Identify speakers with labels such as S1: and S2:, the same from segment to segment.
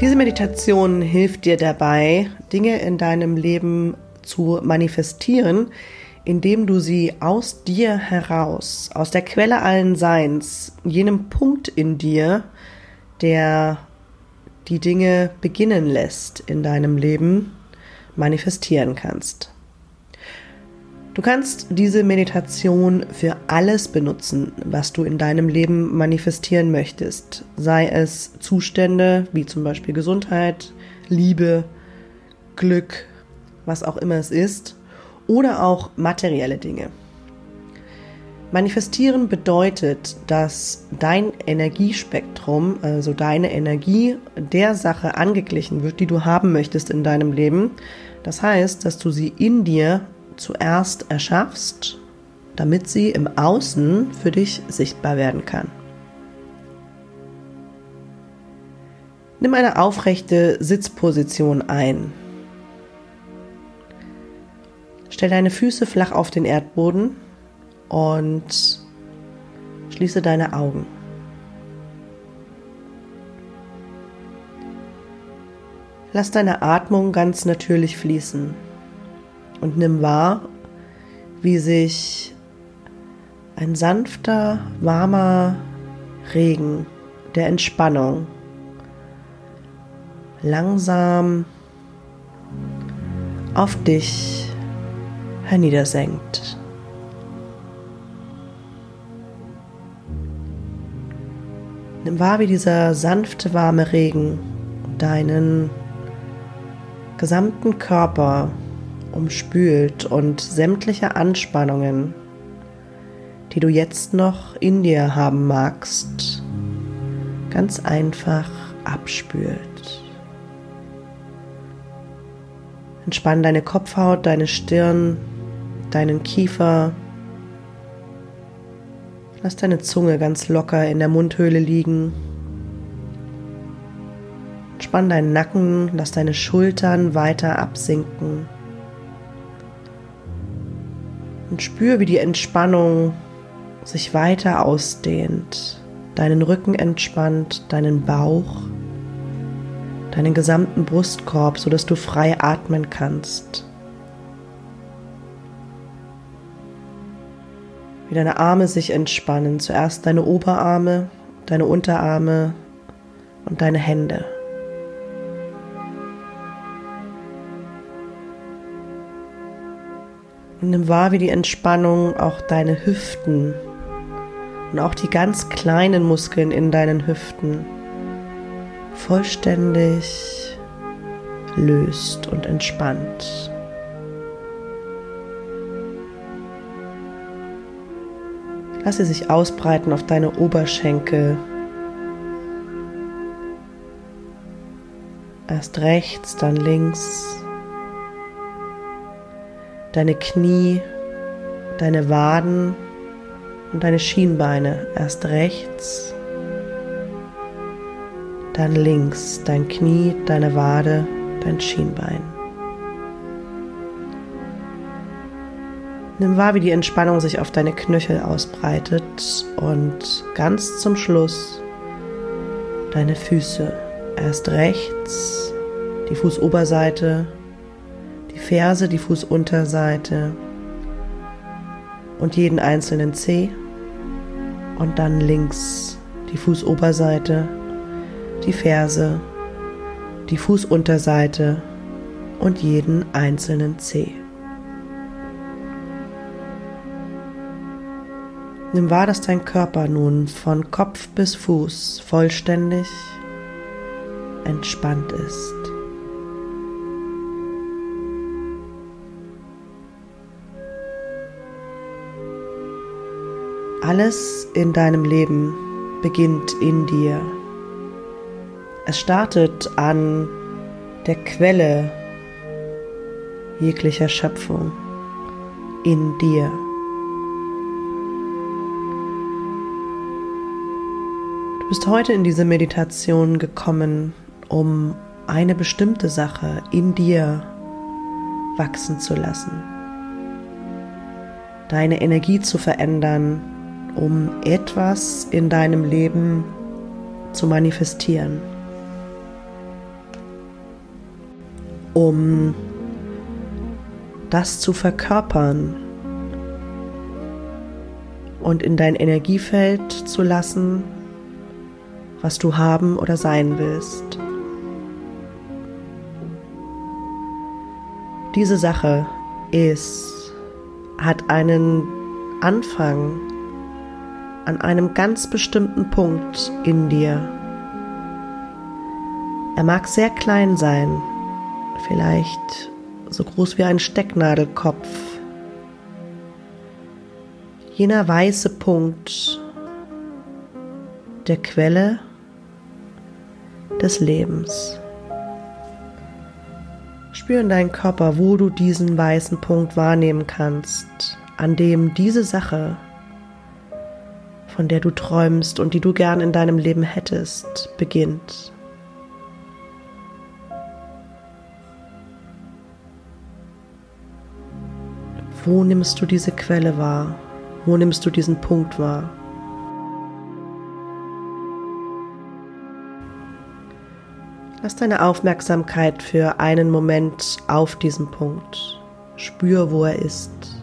S1: Diese Meditation hilft dir dabei, Dinge in deinem Leben zu manifestieren, indem du sie aus dir heraus, aus der Quelle allen Seins, jenem Punkt in dir, der die Dinge beginnen lässt in deinem Leben, manifestieren kannst. Du kannst diese Meditation für alles benutzen, was du in deinem Leben manifestieren möchtest, sei es Zustände wie zum Beispiel Gesundheit, Liebe, Glück, was auch immer es ist, oder auch materielle Dinge. Manifestieren bedeutet, dass dein Energiespektrum, also deine Energie der Sache angeglichen wird, die du haben möchtest in deinem Leben. Das heißt, dass du sie in dir zuerst erschaffst, damit sie im Außen für dich sichtbar werden kann. Nimm eine aufrechte Sitzposition ein. Stell deine Füße flach auf den Erdboden und schließe deine Augen. Lass deine Atmung ganz natürlich fließen und nimm wahr, wie sich ein sanfter, warmer Regen der Entspannung langsam auf dich herniedersenkt. Nimm wahr, wie dieser sanfte, warme Regen deinen gesamten Körper umspült und sämtliche Anspannungen, die du jetzt noch in dir haben magst, ganz einfach abspült. Entspann deine Kopfhaut, deine Stirn, deinen Kiefer. Lass deine Zunge ganz locker in der Mundhöhle liegen. Entspann deinen Nacken, lass deine Schultern weiter absinken. Und spür, wie die Entspannung sich weiter ausdehnt, deinen Rücken entspannt, deinen Bauch, deinen gesamten Brustkorb, sodass du frei atmen kannst. wie deine Arme sich entspannen. Zuerst deine Oberarme, deine Unterarme und deine Hände. Nimm wahr, wie die Entspannung auch deine Hüften und auch die ganz kleinen Muskeln in deinen Hüften vollständig löst und entspannt. Lass sie sich ausbreiten auf deine Oberschenkel. Erst rechts, dann links. Deine Knie, deine Waden und deine Schienbeine. Erst rechts, dann links. Dein Knie, deine Wade, dein Schienbein. Nimm wahr, wie die Entspannung sich auf deine Knöchel ausbreitet und ganz zum Schluss deine Füße. Erst rechts die Fußoberseite, Ferse, die Fußunterseite und jeden einzelnen Zeh und dann links die Fußoberseite, die Ferse, die Fußunterseite und jeden einzelnen Zeh. Nimm wahr, dass dein Körper nun von Kopf bis Fuß vollständig entspannt ist. Alles in deinem Leben beginnt in dir. Es startet an der Quelle jeglicher Schöpfung in dir. Du bist heute in diese Meditation gekommen, um eine bestimmte Sache in dir wachsen zu lassen. Deine Energie zu verändern, um etwas in deinem Leben zu manifestieren. um das zu verkörpern und in dein Energiefeld zu lassen, was du haben oder sein willst. Diese Sache ist, hat einen Anfang an einem ganz bestimmten Punkt in dir. Er mag sehr klein sein, vielleicht so groß wie ein Stecknadelkopf. Jener weiße Punkt der Quelle des Lebens. Spür in deinen Körper, wo du diesen weißen Punkt wahrnehmen kannst, an dem diese Sache von der du träumst und die du gern in deinem Leben hättest, beginnt. Wo nimmst du diese Quelle wahr? Wo nimmst du diesen Punkt wahr? Lass deine Aufmerksamkeit für einen Moment auf diesen Punkt. Spür, wo er ist.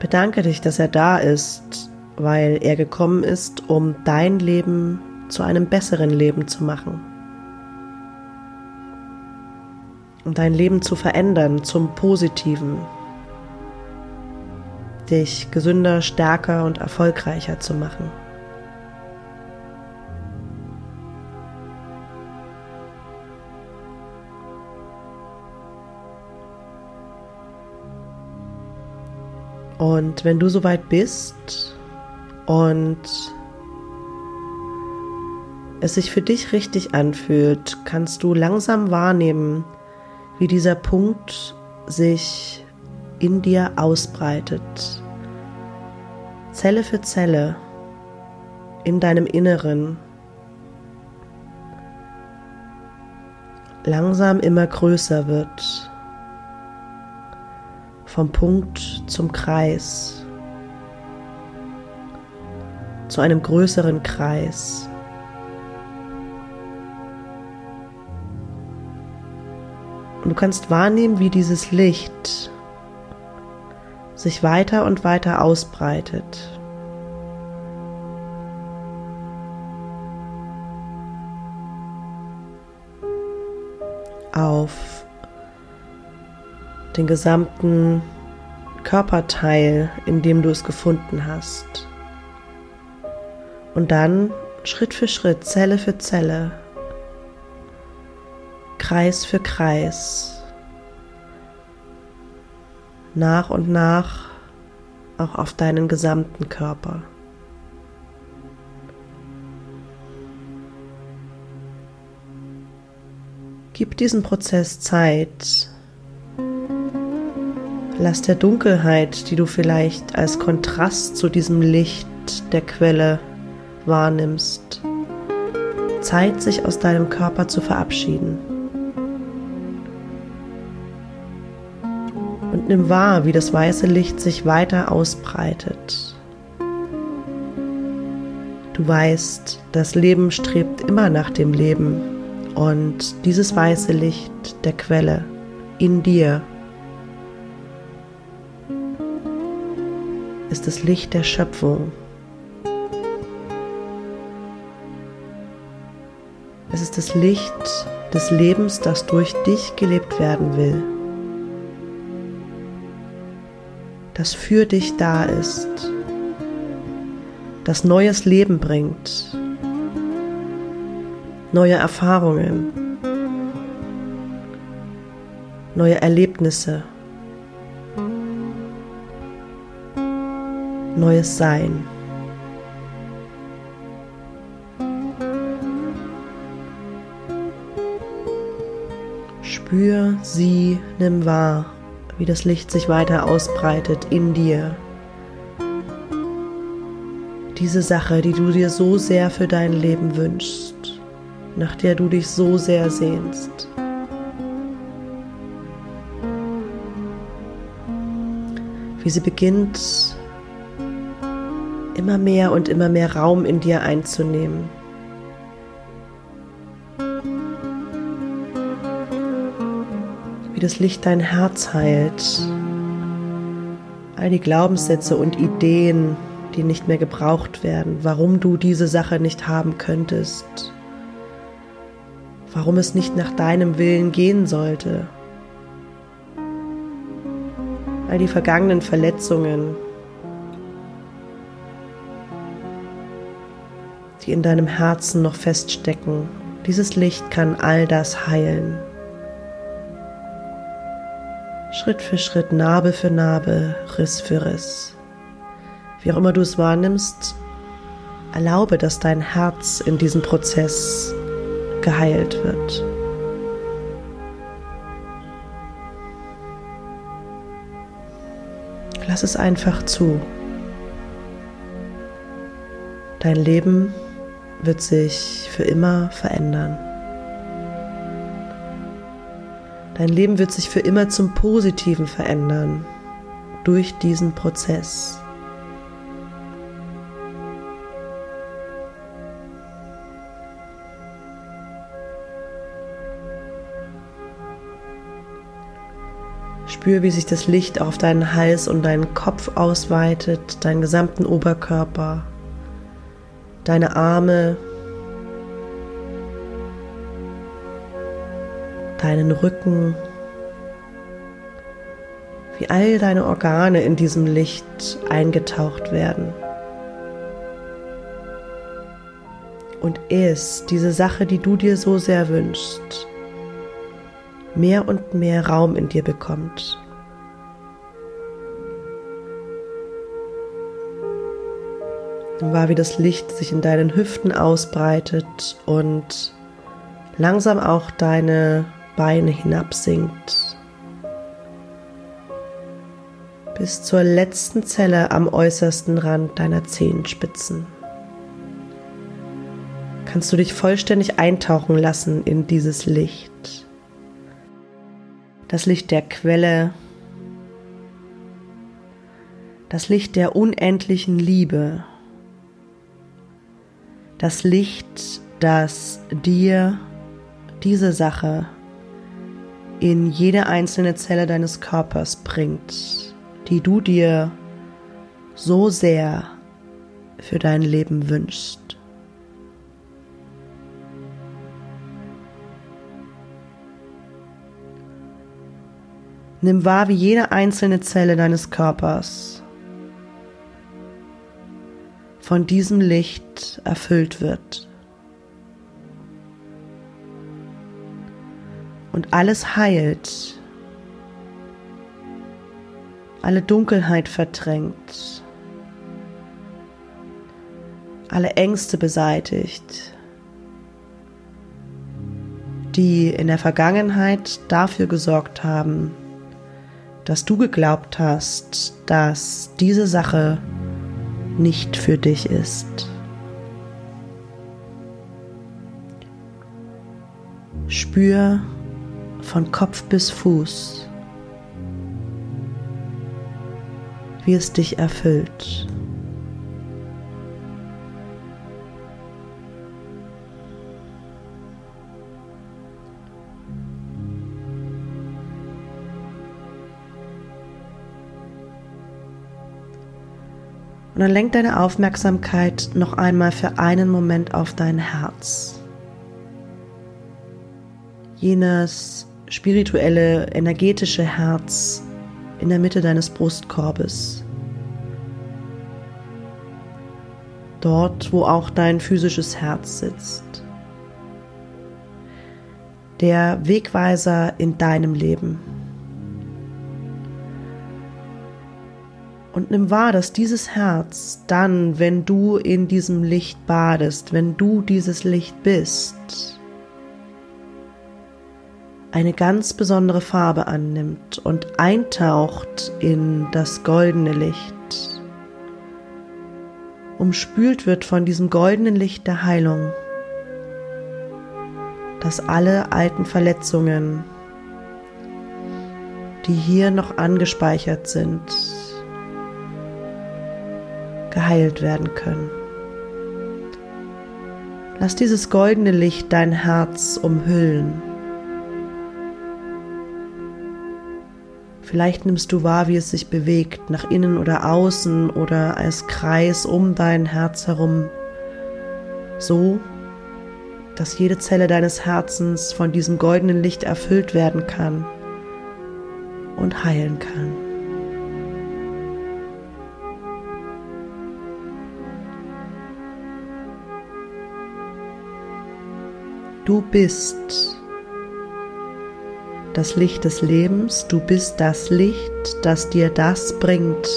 S1: Bedanke dich, dass er da ist, weil er gekommen ist, um dein Leben zu einem besseren Leben zu machen. Um dein Leben zu verändern zum Positiven. Dich gesünder, stärker und erfolgreicher zu machen. Und wenn du soweit bist und es sich für dich richtig anfühlt, kannst du langsam wahrnehmen, wie dieser Punkt sich in dir ausbreitet. Zelle für Zelle in deinem Inneren. Langsam immer größer wird vom Punkt zum Kreis, zu einem größeren Kreis. Und du kannst wahrnehmen, wie dieses Licht sich weiter und weiter ausbreitet. Auf den gesamten Körperteil, in dem du es gefunden hast. Und dann Schritt für Schritt, Zelle für Zelle, Kreis für Kreis, nach und nach auch auf deinen gesamten Körper. Gib diesem Prozess Zeit, Lass der Dunkelheit, die du vielleicht als Kontrast zu diesem Licht der Quelle wahrnimmst, Zeit, sich aus deinem Körper zu verabschieden. Und nimm wahr, wie das weiße Licht sich weiter ausbreitet. Du weißt, das Leben strebt immer nach dem Leben und dieses weiße Licht der Quelle in dir ist das Licht der Schöpfung. Es ist das Licht des Lebens, das durch dich gelebt werden will, das für dich da ist, das neues Leben bringt, neue Erfahrungen, neue Erlebnisse. Neues Sein. Spür, sieh, nimm wahr, wie das Licht sich weiter ausbreitet in dir. Diese Sache, die du dir so sehr für dein Leben wünschst, nach der du dich so sehr sehnst. Wie sie beginnt immer mehr und immer mehr Raum in dir einzunehmen. Wie das Licht dein Herz heilt, all die Glaubenssätze und Ideen, die nicht mehr gebraucht werden, warum du diese Sache nicht haben könntest, warum es nicht nach deinem Willen gehen sollte. All die vergangenen Verletzungen, die in deinem Herzen noch feststecken. Dieses Licht kann all das heilen. Schritt für Schritt, Narbe für Narbe, Riss für Riss. Wie auch immer du es wahrnimmst, erlaube, dass dein Herz in diesem Prozess geheilt wird. Lass es einfach zu. Dein Leben wird sich für immer verändern. Dein Leben wird sich für immer zum Positiven verändern durch diesen Prozess. Spür, wie sich das Licht auf deinen Hals und deinen Kopf ausweitet, deinen gesamten Oberkörper, deine Arme, deinen Rücken, wie all deine Organe in diesem Licht eingetaucht werden. Und es, diese Sache, die du dir so sehr wünschst, mehr und mehr Raum in dir bekommt. War, wie das Licht sich in deinen Hüften ausbreitet und langsam auch deine Beine hinabsinkt. Bis zur letzten Zelle am äußersten Rand deiner Zehenspitzen. Kannst du dich vollständig eintauchen lassen in dieses Licht. Das Licht der Quelle, das Licht der unendlichen Liebe, das Licht, das dir diese Sache in jede einzelne Zelle deines Körpers bringt, die du dir so sehr für dein Leben wünschst. Nimm wahr, wie jede einzelne Zelle deines Körpers von diesem Licht erfüllt wird. Und alles heilt, alle Dunkelheit verdrängt, alle Ängste beseitigt, die in der Vergangenheit dafür gesorgt haben, dass du geglaubt hast, dass diese Sache nicht für dich ist. Spür von Kopf bis Fuß, wie es dich erfüllt. Und dann lenk deine Aufmerksamkeit noch einmal für einen Moment auf dein Herz. Jenes spirituelle, energetische Herz in der Mitte deines Brustkorbes. Dort, wo auch dein physisches Herz sitzt. Der Wegweiser in deinem Leben. Und nimm wahr, dass dieses Herz dann, wenn du in diesem Licht badest, wenn du dieses Licht bist, eine ganz besondere Farbe annimmt und eintaucht in das goldene Licht, umspült wird von diesem goldenen Licht der Heilung, dass alle alten Verletzungen, die hier noch angespeichert sind, geheilt werden können. Lass dieses goldene Licht dein Herz umhüllen. Vielleicht nimmst du wahr, wie es sich bewegt, nach innen oder außen oder als Kreis um dein Herz herum, so dass jede Zelle deines Herzens von diesem goldenen Licht erfüllt werden kann und heilen kann. Du bist das Licht des Lebens, du bist das Licht, das dir das bringt,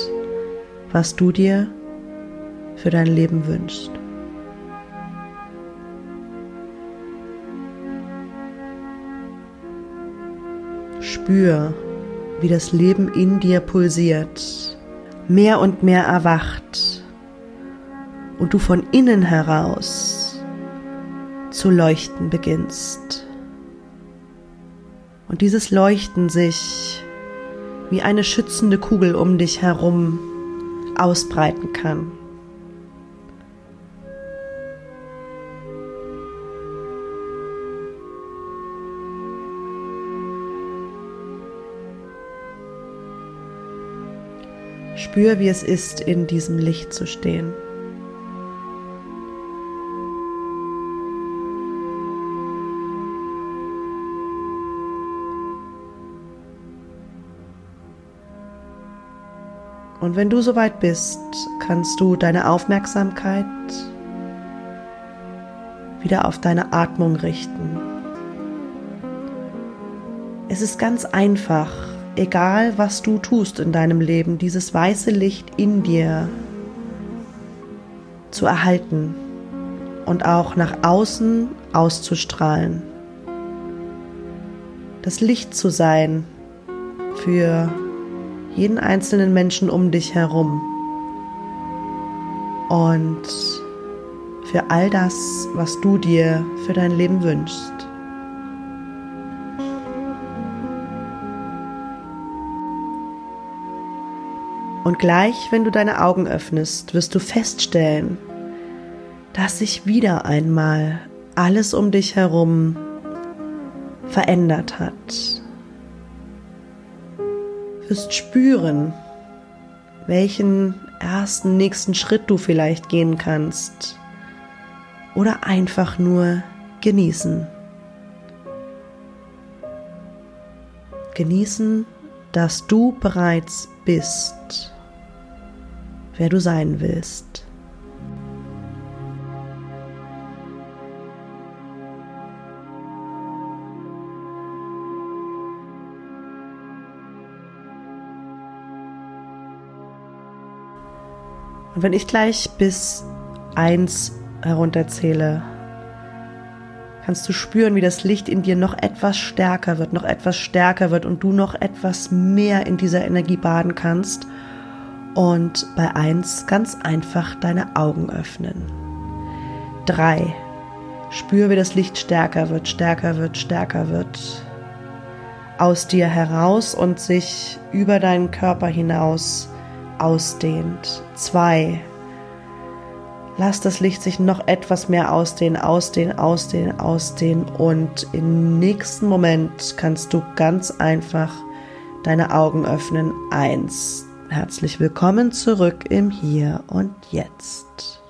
S1: was du dir für dein Leben wünschst. Spür, wie das Leben in dir pulsiert, mehr und mehr erwacht und du von innen heraus zu leuchten beginnst. Und dieses Leuchten sich wie eine schützende Kugel um dich herum ausbreiten kann. Spür, wie es ist, in diesem Licht zu stehen. Und wenn du soweit bist, kannst du deine Aufmerksamkeit wieder auf deine Atmung richten. Es ist ganz einfach, egal was du tust in deinem Leben, dieses weiße Licht in dir zu erhalten und auch nach außen auszustrahlen. Das Licht zu sein für jeden einzelnen Menschen um dich herum und für all das, was du dir für dein Leben wünschst. Und gleich, wenn du deine Augen öffnest, wirst du feststellen, dass sich wieder einmal alles um dich herum verändert hat. Wirst spüren, welchen ersten nächsten Schritt du vielleicht gehen kannst oder einfach nur genießen. Genießen, dass du bereits bist wer du sein willst. Und wenn ich gleich bis eins herunterzähle, kannst du spüren, wie das Licht in dir noch etwas stärker wird, noch etwas stärker wird und du noch etwas mehr in dieser Energie baden kannst und bei 1 ganz einfach deine Augen öffnen. 3. Spür, wie das Licht stärker wird, stärker wird, stärker wird. Aus dir heraus und sich über deinen Körper hinaus ausdehnt. 2. Lass das Licht sich noch etwas mehr ausdehnen, ausdehnen, ausdehnen, ausdehnen und im nächsten Moment kannst du ganz einfach deine Augen öffnen. Eins, Herzlich willkommen zurück im Hier und Jetzt.